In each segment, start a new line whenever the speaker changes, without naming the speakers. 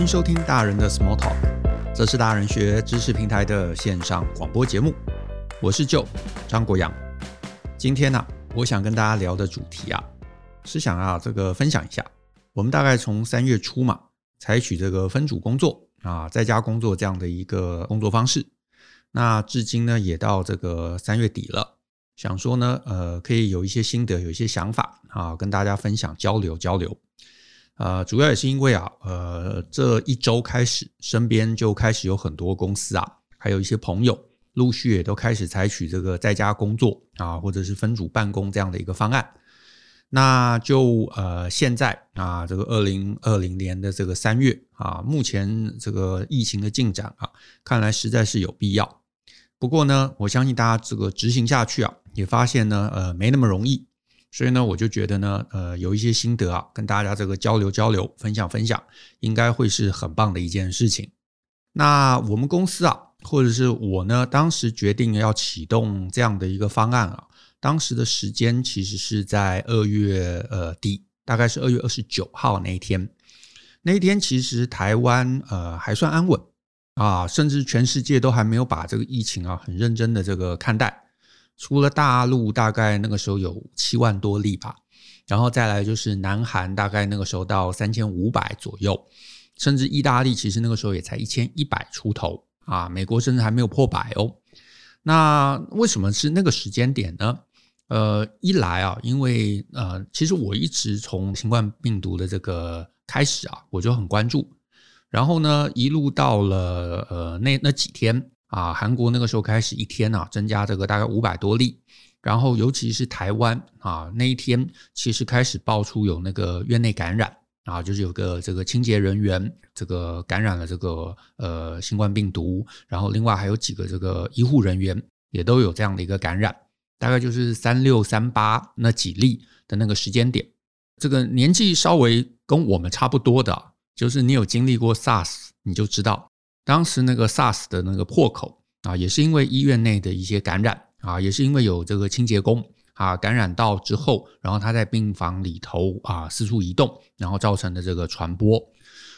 欢迎收听大人的 Small Talk，这是大人学知识平台的线上广播节目。我是 Joe 张国阳。今天呢、我想跟大家聊的主题啊，是想啊这个分享一下，我们大概从三月初嘛，采取这个分组工作啊，在家工作这样的一个工作方式。那至今呢，也到这个三月底了，想说呢，呃，可以有一些心得，有一些想法啊，跟大家分享交流交流。呃，主要也是因为啊，呃，这一周开始，身边就开始有很多公司啊，还有一些朋友，陆续也都开始采取这个在家工作啊，或者是分组办公这样的一个方案。那就呃，现在啊，这个二零二零年的这个三月啊，目前这个疫情的进展啊，看来实在是有必要。不过呢，我相信大家这个执行下去啊，也发现呢，呃，没那么容易。所以呢，我就觉得呢，呃，有一些心得啊，跟大家这个交流交流，分享分享，应该会是很棒的一件事情。那我们公司啊，或者是我呢，当时决定要启动这样的一个方案啊，当时的时间其实是在二月呃底，大概是二月二十九号那一天。那一天其实台湾呃还算安稳啊，甚至全世界都还没有把这个疫情啊很认真的这个看待。除了大陆大概那个时候有七万多例吧，然后再来就是南韩大概那个时候到三千五百左右，甚至意大利其实那个时候也才一千一百出头啊，美国甚至还没有破百哦。那为什么是那个时间点呢？呃，一来啊，因为呃，其实我一直从新冠病毒的这个开始啊，我就很关注，然后呢，一路到了呃那那几天。啊，韩国那个时候开始一天啊增加这个大概五百多例，然后尤其是台湾啊那一天其实开始爆出有那个院内感染啊，就是有个这个清洁人员这个感染了这个呃新冠病毒，然后另外还有几个这个医护人员也都有这样的一个感染，大概就是三六三八那几例的那个时间点，这个年纪稍微跟我们差不多的，就是你有经历过 SARS，你就知道。当时那个 SARS 的那个破口啊，也是因为医院内的一些感染啊，也是因为有这个清洁工啊感染到之后，然后他在病房里头啊四处移动，然后造成的这个传播。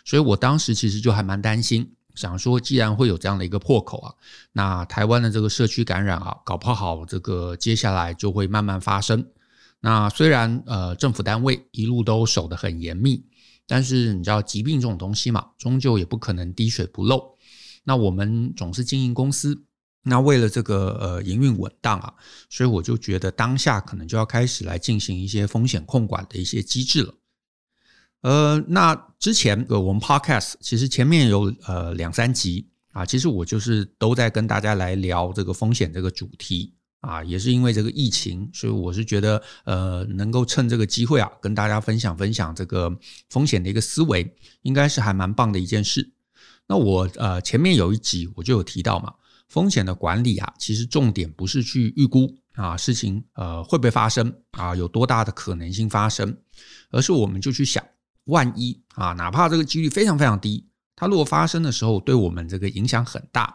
所以我当时其实就还蛮担心，想说既然会有这样的一个破口啊，那台湾的这个社区感染啊，搞不好这个接下来就会慢慢发生。那虽然呃政府单位一路都守得很严密，但是你知道疾病这种东西嘛，终究也不可能滴水不漏。那我们总是经营公司，那为了这个呃营运稳当啊，所以我就觉得当下可能就要开始来进行一些风险控管的一些机制了。呃，那之前呃我们 Podcast 其实前面有呃两三集啊，其实我就是都在跟大家来聊这个风险这个主题啊，也是因为这个疫情，所以我是觉得呃能够趁这个机会啊，跟大家分享分享这个风险的一个思维，应该是还蛮棒的一件事。那我呃前面有一集我就有提到嘛，风险的管理啊，其实重点不是去预估啊事情呃会不会发生啊，有多大的可能性发生，而是我们就去想，万一啊哪怕这个几率非常非常低，它如果发生的时候对我们这个影响很大，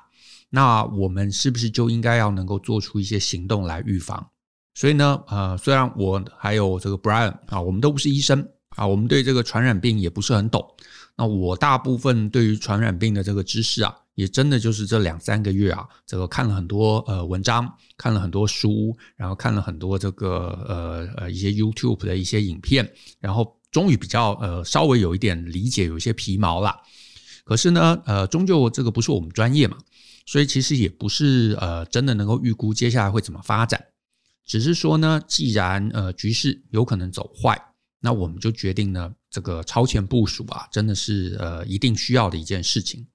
那我们是不是就应该要能够做出一些行动来预防？所以呢呃虽然我还有这个 Brian 啊，我们都不是医生啊，我们对这个传染病也不是很懂。那我大部分对于传染病的这个知识啊，也真的就是这两三个月啊，这个看了很多呃文章，看了很多书，然后看了很多这个呃呃一些 YouTube 的一些影片，然后终于比较呃稍微有一点理解，有一些皮毛了。可是呢，呃，终究这个不是我们专业嘛，所以其实也不是呃真的能够预估接下来会怎么发展，只是说呢，既然呃局势有可能走坏。那我们就决定呢，这个超前部署啊，真的是呃一定需要的一件事情。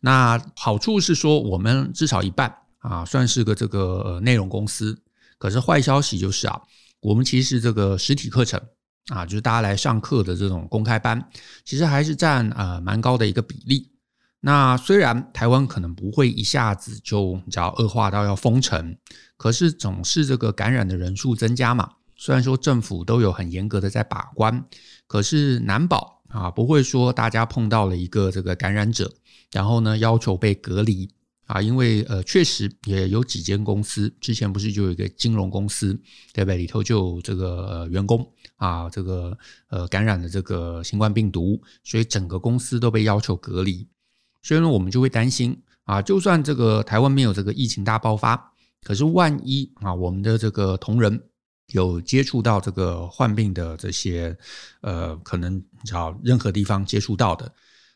那好处是说，我们至少一半啊，算是个这个呃内容公司。可是坏消息就是啊，我们其实这个实体课程啊，就是大家来上课的这种公开班，其实还是占呃蛮高的一个比例。那虽然台湾可能不会一下子就你知道恶化到要封城，可是总是这个感染的人数增加嘛。虽然说政府都有很严格的在把关，可是难保啊，不会说大家碰到了一个这个感染者，然后呢要求被隔离啊，因为呃，确实也有几间公司之前不是就有一个金融公司，对不对？里头就有这个、员工啊，这个呃感染了这个新冠病毒，所以整个公司都被要求隔离。所以呢，我们就会担心啊，就算这个台湾没有这个疫情大爆发，可是万一啊，我们的这个同仁有接触到这个患病的这些呃，可能找任何地方接触到的，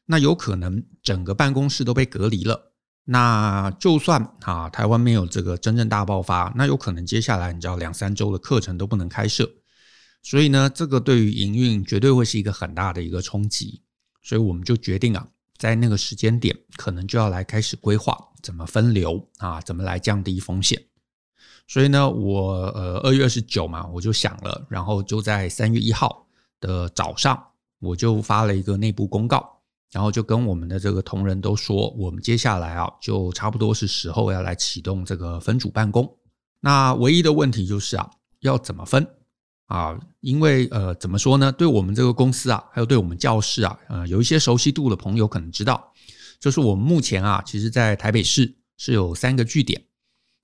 那有可能整个办公室都被隔离了。那就算啊，台湾没有这个真正大爆发，那有可能接下来你知道两三周的课程都不能开设，所以呢，这个对于营运绝对会是一个很大的一个冲击，所以我们就决定啊，在那个时间点，可能就要来开始规划怎么分流啊，怎么来降低风险。所以呢，我呃二月二十九嘛，我就想了，然后就在三月一号的早上，我就发了一个内部公告。然后就跟我们的这个同仁都说，我们接下来啊，就差不多是时候要来启动这个分组办公。那唯一的问题就是啊，要怎么分啊？因为呃，怎么说呢？对我们这个公司啊，还有对我们教室啊，呃，有一些熟悉度的朋友可能知道，就是我们目前啊，其实在台北市是有三个据点，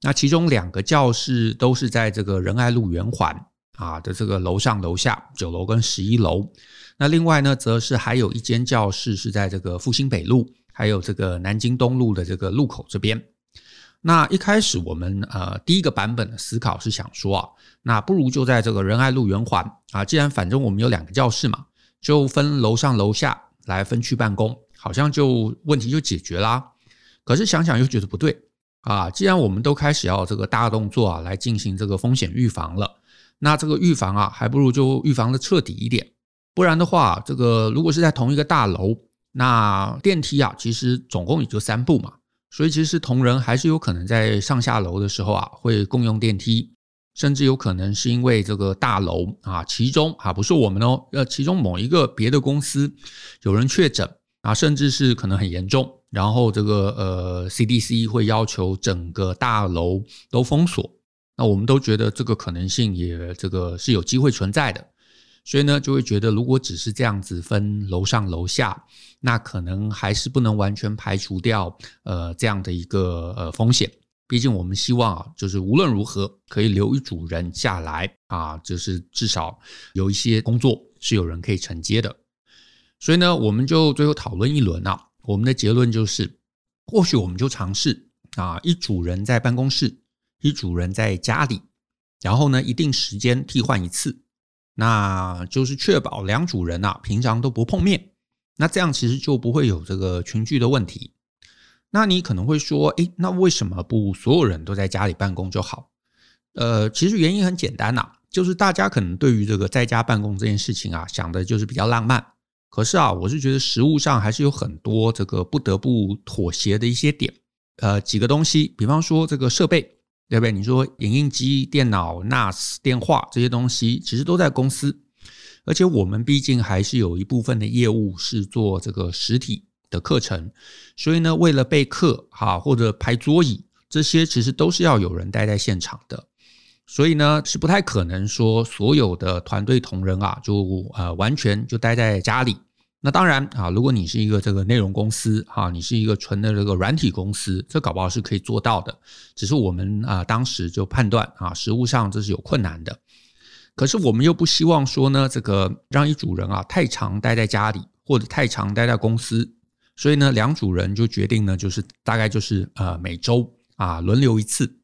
那其中两个教室都是在这个仁爱路圆环啊的这个楼上楼下九楼跟十一楼。那另外呢，则是还有一间教室是在这个复兴北路，还有这个南京东路的这个路口这边。那一开始我们呃第一个版本的思考是想说啊，那不如就在这个仁爱路圆环啊，既然反正我们有两个教室嘛，就分楼上楼下来分区办公，好像就问题就解决啦。可是想想又觉得不对啊，既然我们都开始要这个大动作啊来进行这个风险预防了，那这个预防啊，还不如就预防的彻底一点。不然的话，这个如果是在同一个大楼，那电梯啊，其实总共也就三部嘛，所以其实同仁还是有可能在上下楼的时候啊，会共用电梯，甚至有可能是因为这个大楼啊，其中啊不是我们哦，呃，其中某一个别的公司有人确诊啊，甚至是可能很严重，然后这个呃 CDC 会要求整个大楼都封锁，那我们都觉得这个可能性也这个是有机会存在的。所以呢，就会觉得如果只是这样子分楼上楼下，那可能还是不能完全排除掉呃这样的一个呃风险。毕竟我们希望啊，就是无论如何可以留一组人下来啊，就是至少有一些工作是有人可以承接的。所以呢，我们就最后讨论一轮啊，我们的结论就是，或许我们就尝试啊，一组人在办公室，一组人在家里，然后呢，一定时间替换一次。那就是确保两组人啊，平常都不碰面，那这样其实就不会有这个群聚的问题。那你可能会说，诶，那为什么不所有人都在家里办公就好？呃，其实原因很简单呐，就是大家可能对于这个在家办公这件事情啊，想的就是比较浪漫。可是啊，我是觉得实物上还是有很多这个不得不妥协的一些点。呃，几个东西，比方说这个设备。对不对？你说影印机、电脑、NAS、电话这些东西，其实都在公司，而且我们毕竟还是有一部分的业务是做这个实体的课程，所以呢，为了备课哈或者排桌椅，这些其实都是要有人待在现场的，所以呢，是不太可能说所有的团队同仁啊，就呃完全就待在家里。那当然啊，如果你是一个这个内容公司哈，你是一个纯的这个软体公司，这搞不好是可以做到的。只是我们啊当时就判断啊，实务上这是有困难的。可是我们又不希望说呢，这个让一组人啊太常待在家里，或者太常待在公司，所以呢，两组人就决定呢，就是大概就是呃每周啊轮流一次。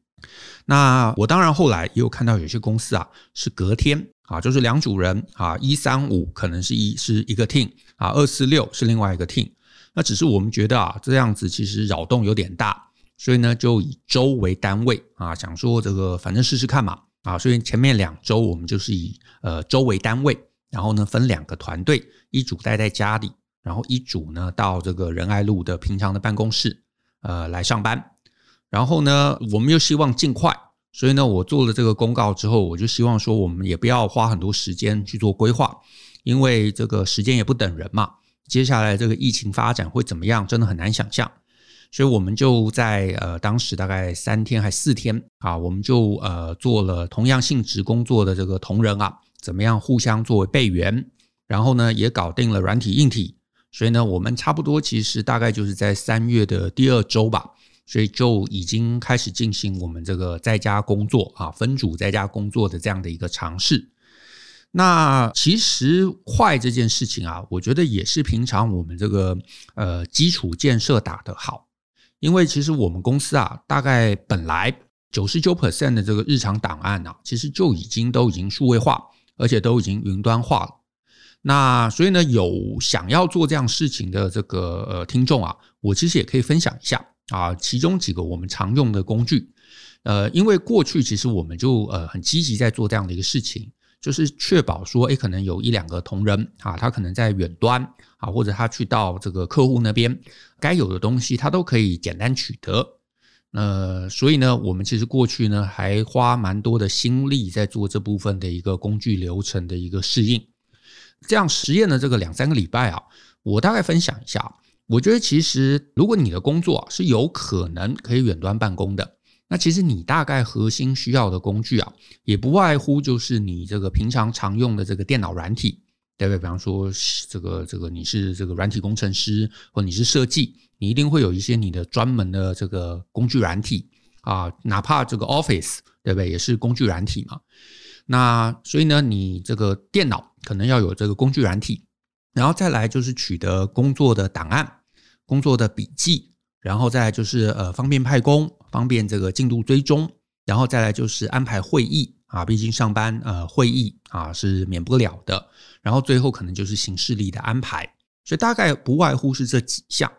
那我当然后来也有看到有些公司啊是隔天。啊，就是两组人啊，一三五可能是一是一个 team 啊，二四六是另外一个 team。那只是我们觉得啊，这样子其实扰动有点大，所以呢，就以周为单位啊，想说这个反正试试看嘛啊，所以前面两周我们就是以呃周为单位，然后呢分两个团队，一组待在家里，然后一组呢到这个仁爱路的平常的办公室呃来上班，然后呢，我们又希望尽快。所以呢，我做了这个公告之后，我就希望说，我们也不要花很多时间去做规划，因为这个时间也不等人嘛。接下来这个疫情发展会怎么样，真的很难想象。所以我们就在呃当时大概三天还四天啊，我们就呃做了同样性质工作的这个同仁啊，怎么样互相作为备援，然后呢也搞定了软体硬体。所以呢，我们差不多其实大概就是在三月的第二周吧。所以就已经开始进行我们这个在家工作啊，分组在家工作的这样的一个尝试。那其实快这件事情啊，我觉得也是平常我们这个呃基础建设打得好，因为其实我们公司啊，大概本来九十九 percent 的这个日常档案啊，其实就已经都已经数位化，而且都已经云端化了。那所以呢，有想要做这样事情的这个呃听众啊，我其实也可以分享一下啊，其中几个我们常用的工具。呃，因为过去其实我们就呃很积极在做这样的一个事情。就是确保说，诶，可能有一两个同仁啊，他可能在远端啊，或者他去到这个客户那边，该有的东西他都可以简单取得。呃，所以呢，我们其实过去呢还花蛮多的心力在做这部分的一个工具流程的一个适应。这样实验的这个两三个礼拜啊，我大概分享一下。我觉得其实如果你的工作是有可能可以远端办公的。那其实你大概核心需要的工具啊，也不外乎就是你这个平常常用的这个电脑软体，对不对？比方说这个这个你是这个软体工程师，或你是设计，你一定会有一些你的专门的这个工具软体啊，哪怕这个 Office，对不对？也是工具软体嘛。那所以呢，你这个电脑可能要有这个工具软体，然后再来就是取得工作的档案、工作的笔记。然后再来就是呃方便派工，方便这个进度追踪，然后再来就是安排会议啊，毕竟上班呃会议啊是免不了的。然后最后可能就是行事历的安排，所以大概不外乎是这几项。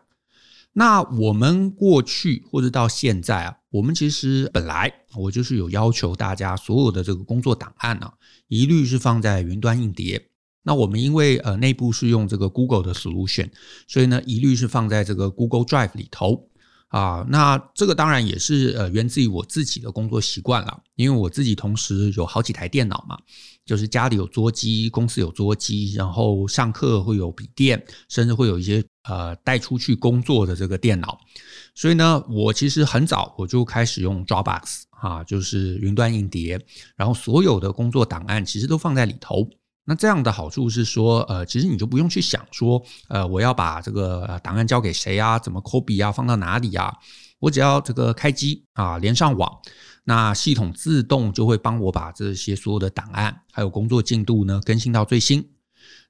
那我们过去或者到现在啊，我们其实本来我就是有要求大家所有的这个工作档案呢，一律是放在云端硬碟。那我们因为呃内部是用这个 Google 的 solution，所以呢一律是放在这个 Google Drive 里头啊。那这个当然也是呃源自于我自己的工作习惯了，因为我自己同时有好几台电脑嘛，就是家里有桌机，公司有桌机，然后上课会有笔电，甚至会有一些呃带出去工作的这个电脑。所以呢，我其实很早我就开始用 Dropbox 啊，就是云端硬碟，然后所有的工作档案其实都放在里头。那这样的好处是说，呃，其实你就不用去想说，呃，我要把这个档案交给谁啊？怎么 copy 啊？放到哪里啊？我只要这个开机啊，连上网，那系统自动就会帮我把这些所有的档案还有工作进度呢更新到最新。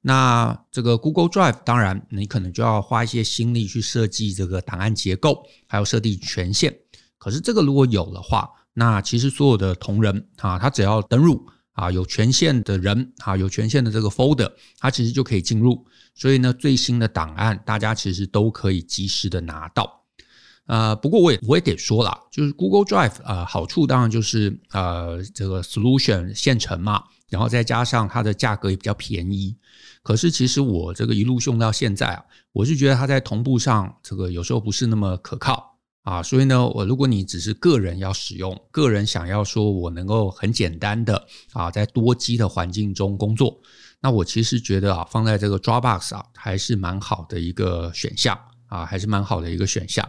那这个 Google Drive 当然你可能就要花一些心力去设计这个档案结构，还有设定权限。可是这个如果有的话，那其实所有的同仁啊，他只要登入。啊，有权限的人啊，有权限的这个 folder，它其实就可以进入。所以呢，最新的档案大家其实都可以及时的拿到。呃，不过我也我也得说了，就是 Google Drive 啊，好处当然就是呃这个 solution 现成嘛，然后再加上它的价格也比较便宜。可是其实我这个一路用到现在啊，我是觉得它在同步上这个有时候不是那么可靠。啊，所以呢，我如果你只是个人要使用，个人想要说我能够很简单的啊，在多机的环境中工作，那我其实觉得啊，放在这个 Dropbox 啊，还是蛮好的一个选项啊，还是蛮好的一个选项。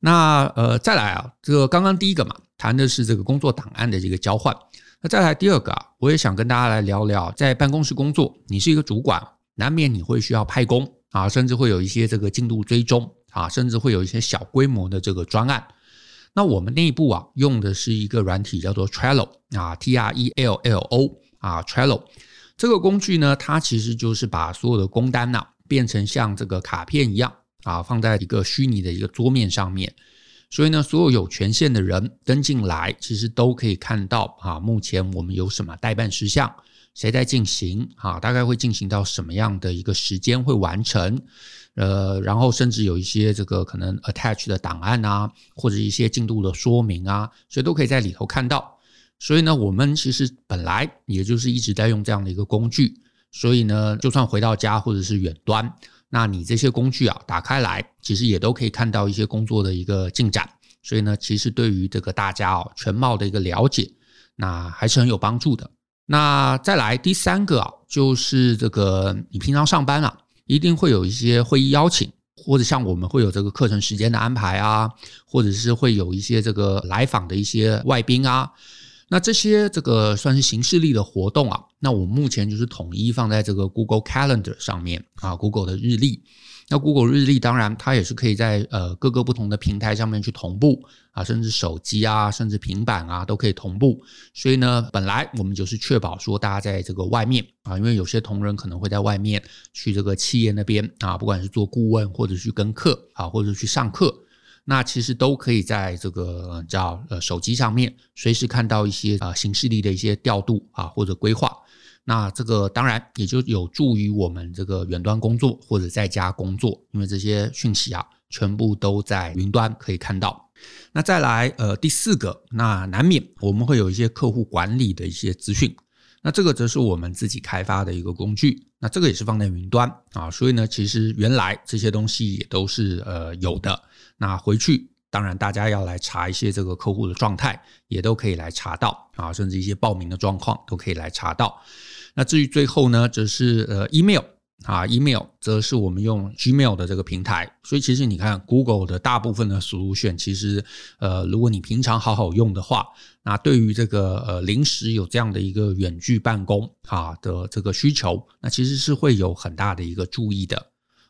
那呃，再来啊，这个刚刚第一个嘛，谈的是这个工作档案的这个交换。那再来第二个啊，我也想跟大家来聊聊，在办公室工作，你是一个主管，难免你会需要派工啊，甚至会有一些这个进度追踪。啊，甚至会有一些小规模的这个专案。那我们内部啊，用的是一个软体叫做 Trello 啊，T R E L L O 啊，Trello 这个工具呢，它其实就是把所有的工单呐，变成像这个卡片一样啊，放在一个虚拟的一个桌面上面。所以呢，所有有权限的人登进来，其实都可以看到啊，目前我们有什么待办事项，谁在进行啊，大概会进行到什么样的一个时间会完成。呃，然后甚至有一些这个可能 attach 的档案啊，或者一些进度的说明啊，所以都可以在里头看到。所以呢，我们其实本来也就是一直在用这样的一个工具。所以呢，就算回到家或者是远端，那你这些工具啊打开来，其实也都可以看到一些工作的一个进展。所以呢，其实对于这个大家哦全貌的一个了解，那还是很有帮助的。那再来第三个啊，就是这个你平常上班啊。一定会有一些会议邀请，或者像我们会有这个课程时间的安排啊，或者是会有一些这个来访的一些外宾啊。那这些这个算是形式力的活动啊，那我目前就是统一放在这个 Google Calendar 上面啊，Google 的日历。那 Google 日历当然它也是可以在呃各个不同的平台上面去同步啊，甚至手机啊，甚至平板啊都可以同步。所以呢，本来我们就是确保说大家在这个外面啊，因为有些同仁可能会在外面去这个企业那边啊，不管是做顾问或者去跟课啊，或者去上课。那其实都可以在这个叫呃手机上面随时看到一些啊行事历的一些调度啊或者规划。那这个当然也就有助于我们这个远端工作或者在家工作，因为这些讯息啊全部都在云端可以看到。那再来呃第四个，那难免我们会有一些客户管理的一些资讯。那这个则是我们自己开发的一个工具，那这个也是放在云端啊，所以呢，其实原来这些东西也都是呃有的。那回去当然大家要来查一些这个客户的状态，也都可以来查到啊，甚至一些报名的状况都可以来查到。那至于最后呢，则是呃 email。啊，email 则是我们用 Gmail 的这个平台，所以其实你看 Google 的大部分的 solution，其实呃，如果你平常好好用的话，那对于这个呃临时有这样的一个远距办公啊的这个需求，那其实是会有很大的一个注意的。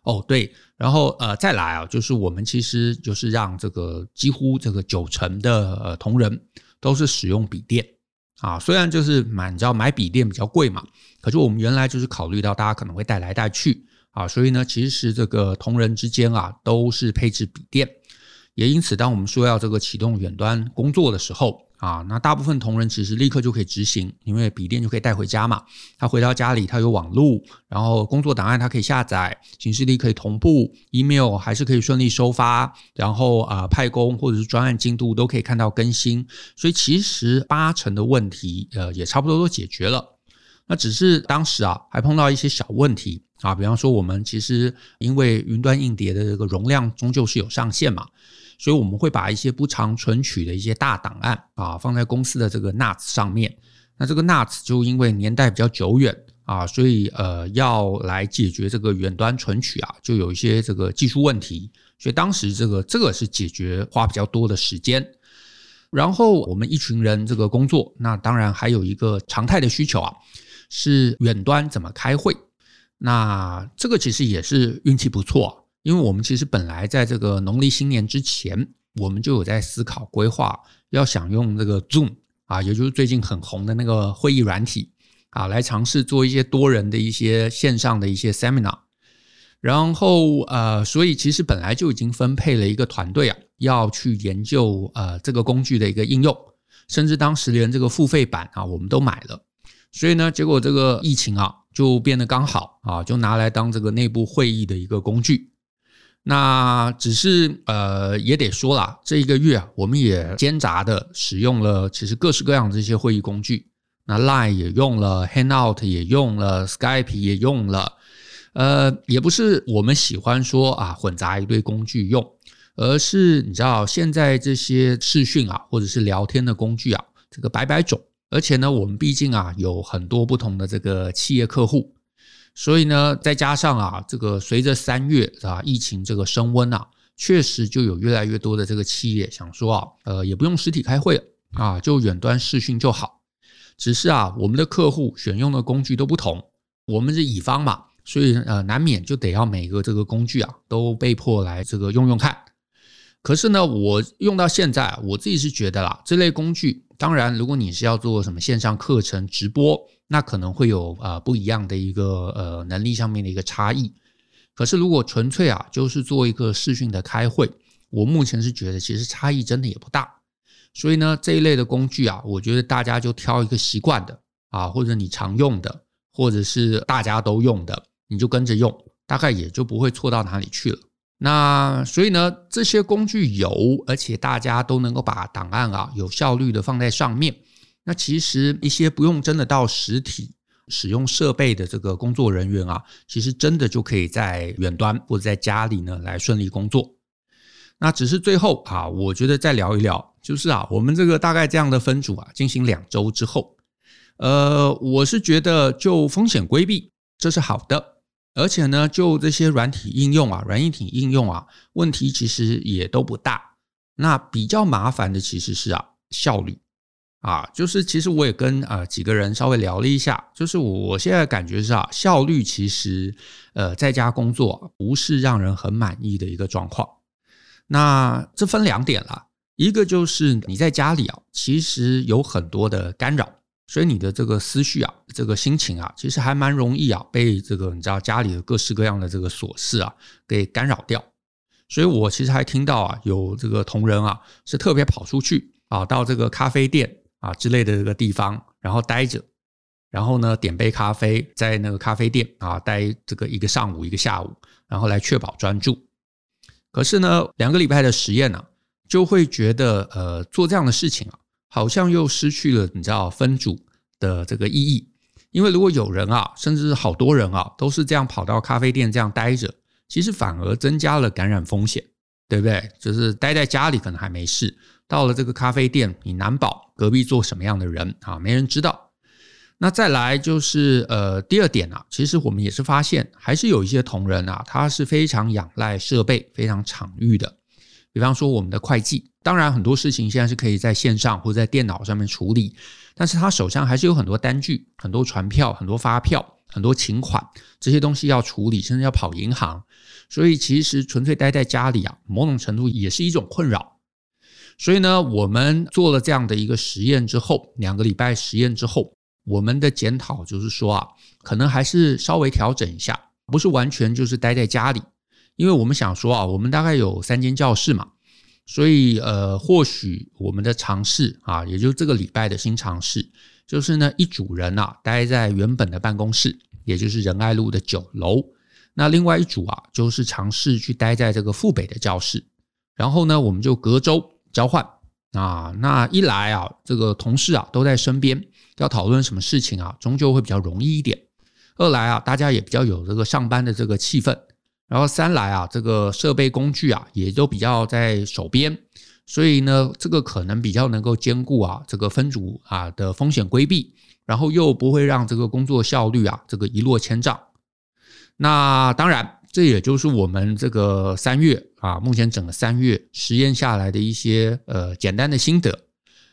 哦，对，然后呃再来啊，就是我们其实就是让这个几乎这个九成的呃同仁都是使用笔电。啊，虽然就是买，你知道买笔电比较贵嘛，可是我们原来就是考虑到大家可能会带来带去啊，所以呢，其实这个同仁之间啊都是配置笔电，也因此，当我们说要这个启动远端工作的时候。啊，那大部分同仁其实立刻就可以执行，因为笔电就可以带回家嘛。他回到家里，他有网络，然后工作档案他可以下载，行事历可以同步，email 还是可以顺利收发，然后啊、派工或者是专案进度都可以看到更新。所以其实八成的问题，呃，也差不多都解决了。那只是当时啊，还碰到一些小问题啊，比方说我们其实因为云端硬碟的这个容量终究是有上限嘛。所以我们会把一些不常存取的一些大档案啊放在公司的这个 NAS 上面。那这个 NAS 就因为年代比较久远啊，所以呃要来解决这个远端存取啊，就有一些这个技术问题。所以当时这个这个是解决花比较多的时间。然后我们一群人这个工作，那当然还有一个常态的需求啊，是远端怎么开会。那这个其实也是运气不错。因为我们其实本来在这个农历新年之前，我们就有在思考规划，要想用这个 Zoom 啊，也就是最近很红的那个会议软体啊，来尝试做一些多人的一些线上的一些 Seminar。然后呃，所以其实本来就已经分配了一个团队啊，要去研究呃这个工具的一个应用，甚至当时连这个付费版啊，我们都买了。所以呢，结果这个疫情啊，就变得刚好啊，就拿来当这个内部会议的一个工具。那只是呃，也得说啦，这一个月啊，我们也兼杂的使用了其实各式各样的这些会议工具。那 Line 也用了，Hangout 也用了，Skype 也用了。呃，也不是我们喜欢说啊，混杂一堆工具用，而是你知道现在这些视讯啊，或者是聊天的工具啊，这个百百种。而且呢，我们毕竟啊，有很多不同的这个企业客户。所以呢，再加上啊，这个随着三月啊疫情这个升温啊，确实就有越来越多的这个企业想说啊，呃，也不用实体开会了啊，就远端视讯就好。只是啊，我们的客户选用的工具都不同，我们是乙方嘛，所以呃，难免就得要每个这个工具啊，都被迫来这个用用看。可是呢，我用到现在，我自己是觉得啦，这类工具，当然如果你是要做什么线上课程直播。那可能会有呃不一样的一个呃能力上面的一个差异，可是如果纯粹啊就是做一个视讯的开会，我目前是觉得其实差异真的也不大，所以呢这一类的工具啊，我觉得大家就挑一个习惯的啊，或者你常用的，或者是大家都用的，你就跟着用，大概也就不会错到哪里去了。那所以呢这些工具有，而且大家都能够把档案啊有效率的放在上面。那其实一些不用真的到实体使用设备的这个工作人员啊，其实真的就可以在远端或者在家里呢来顺利工作。那只是最后啊，我觉得再聊一聊，就是啊，我们这个大概这样的分组啊，进行两周之后，呃，我是觉得就风险规避这是好的，而且呢，就这些软体应用啊，软硬体应用啊，问题其实也都不大。那比较麻烦的其实是啊，效率。啊，就是其实我也跟啊、几个人稍微聊了一下，就是我现在感觉是啊，效率其实呃在家工作不是让人很满意的一个状况。那这分两点啦，一个就是你在家里啊，其实有很多的干扰，所以你的这个思绪啊，这个心情啊，其实还蛮容易啊被这个你知道家里的各式各样的这个琐事啊给干扰掉。所以我其实还听到啊，有这个同仁啊是特别跑出去啊到这个咖啡店。啊之类的这个地方，然后待着，然后呢点杯咖啡，在那个咖啡店啊待这个一个上午一个下午，然后来确保专注。可是呢，两个礼拜的实验呢、就会觉得呃做这样的事情啊，好像又失去了你知道分组的这个意义。因为如果有人啊，甚至是好多人啊，都是这样跑到咖啡店这样待着，其实反而增加了感染风险，对不对？就是待在家里可能还没事。到了这个咖啡店，你难保隔壁坐什么样的人啊？没人知道。那再来就是呃，第二点啊，其实我们也是发现，还是有一些同仁啊，他是非常仰赖设备、非常场域的。比方说我们的会计，当然很多事情现在是可以在线上或者在电脑上面处理，但是他手上还是有很多单据、很多传票、很多发票、很多请款这些东西要处理，甚至要跑银行。所以其实纯粹待在家里啊，某种程度也是一种困扰。所以呢，我们做了这样的一个实验之后，两个礼拜实验之后，我们的检讨就是说啊，可能还是稍微调整一下，不是完全就是待在家里，因为我们想说啊，我们大概有三间教室嘛，所以呃，或许我们的尝试啊，也就是这个礼拜的新尝试，就是呢，一组人啊，待在原本的办公室，也就是仁爱路的九楼，那另外一组啊，就是尝试去待在这个富北的教室，然后呢，我们就隔周。交换啊，那一来啊，这个同事啊都在身边，要讨论什么事情啊，终究会比较容易一点。二来啊，大家也比较有这个上班的这个气氛。然后三来啊，这个设备工具啊也都比较在手边，所以呢，这个可能比较能够兼顾啊这个分组啊的风险规避，然后又不会让这个工作效率啊这个一落千丈。那当然。这也就是我们这个三月啊，目前整个三月实验下来的一些呃简单的心得。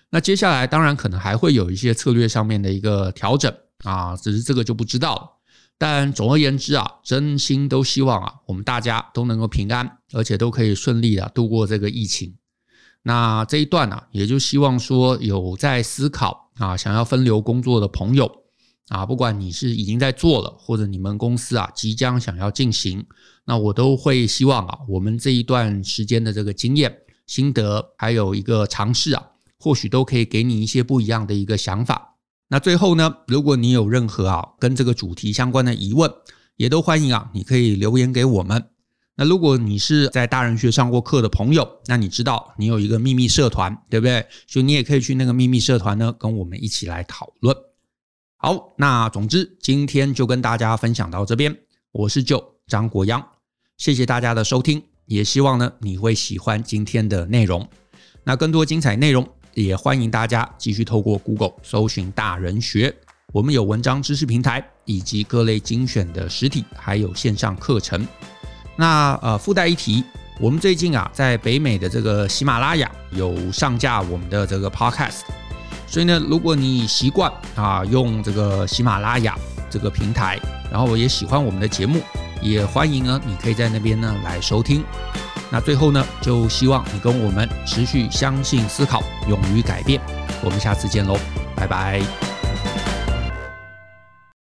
那接下来当然可能还会有一些策略上面的一个调整啊，只是这个就不知道了。但总而言之啊，真心都希望啊，我们大家都能够平安，而且都可以顺利的度过这个疫情。那这一段呢，也就希望说有在思考啊，想要分流工作的朋友。啊，不管你是已经在做了，或者你们公司啊即将想要进行，那我都会希望啊，我们这一段时间的这个经验、心得，还有一个尝试啊，或许都可以给你一些不一样的一个想法。那最后呢，如果你有任何啊跟这个主题相关的疑问，也都欢迎啊，你可以留言给我们。那如果你是在大人学上过课的朋友，那你知道你有一个秘密社团，对不对？所以你也可以去那个秘密社团呢，跟我们一起来讨论。好，那总之今天就跟大家分享到这边。我是舅张国央，谢谢大家的收听，也希望呢你会喜欢今天的内容。那更多精彩内容，也欢迎大家继续透过 Google 搜寻大人学。我们有文章知识平台，以及各类精选的实体还有线上课程。那呃附带一提，我们最近啊在北美的这个喜马拉雅有上架我们的这个 Podcast。所以呢，如果你习惯啊用这个喜马拉雅这个平台，然后我也喜欢我们的节目，也欢迎呢，你可以在那边呢来收听。那最后呢，就希望你跟我们持续相信、思考、勇于改变。我们下次见喽，拜拜。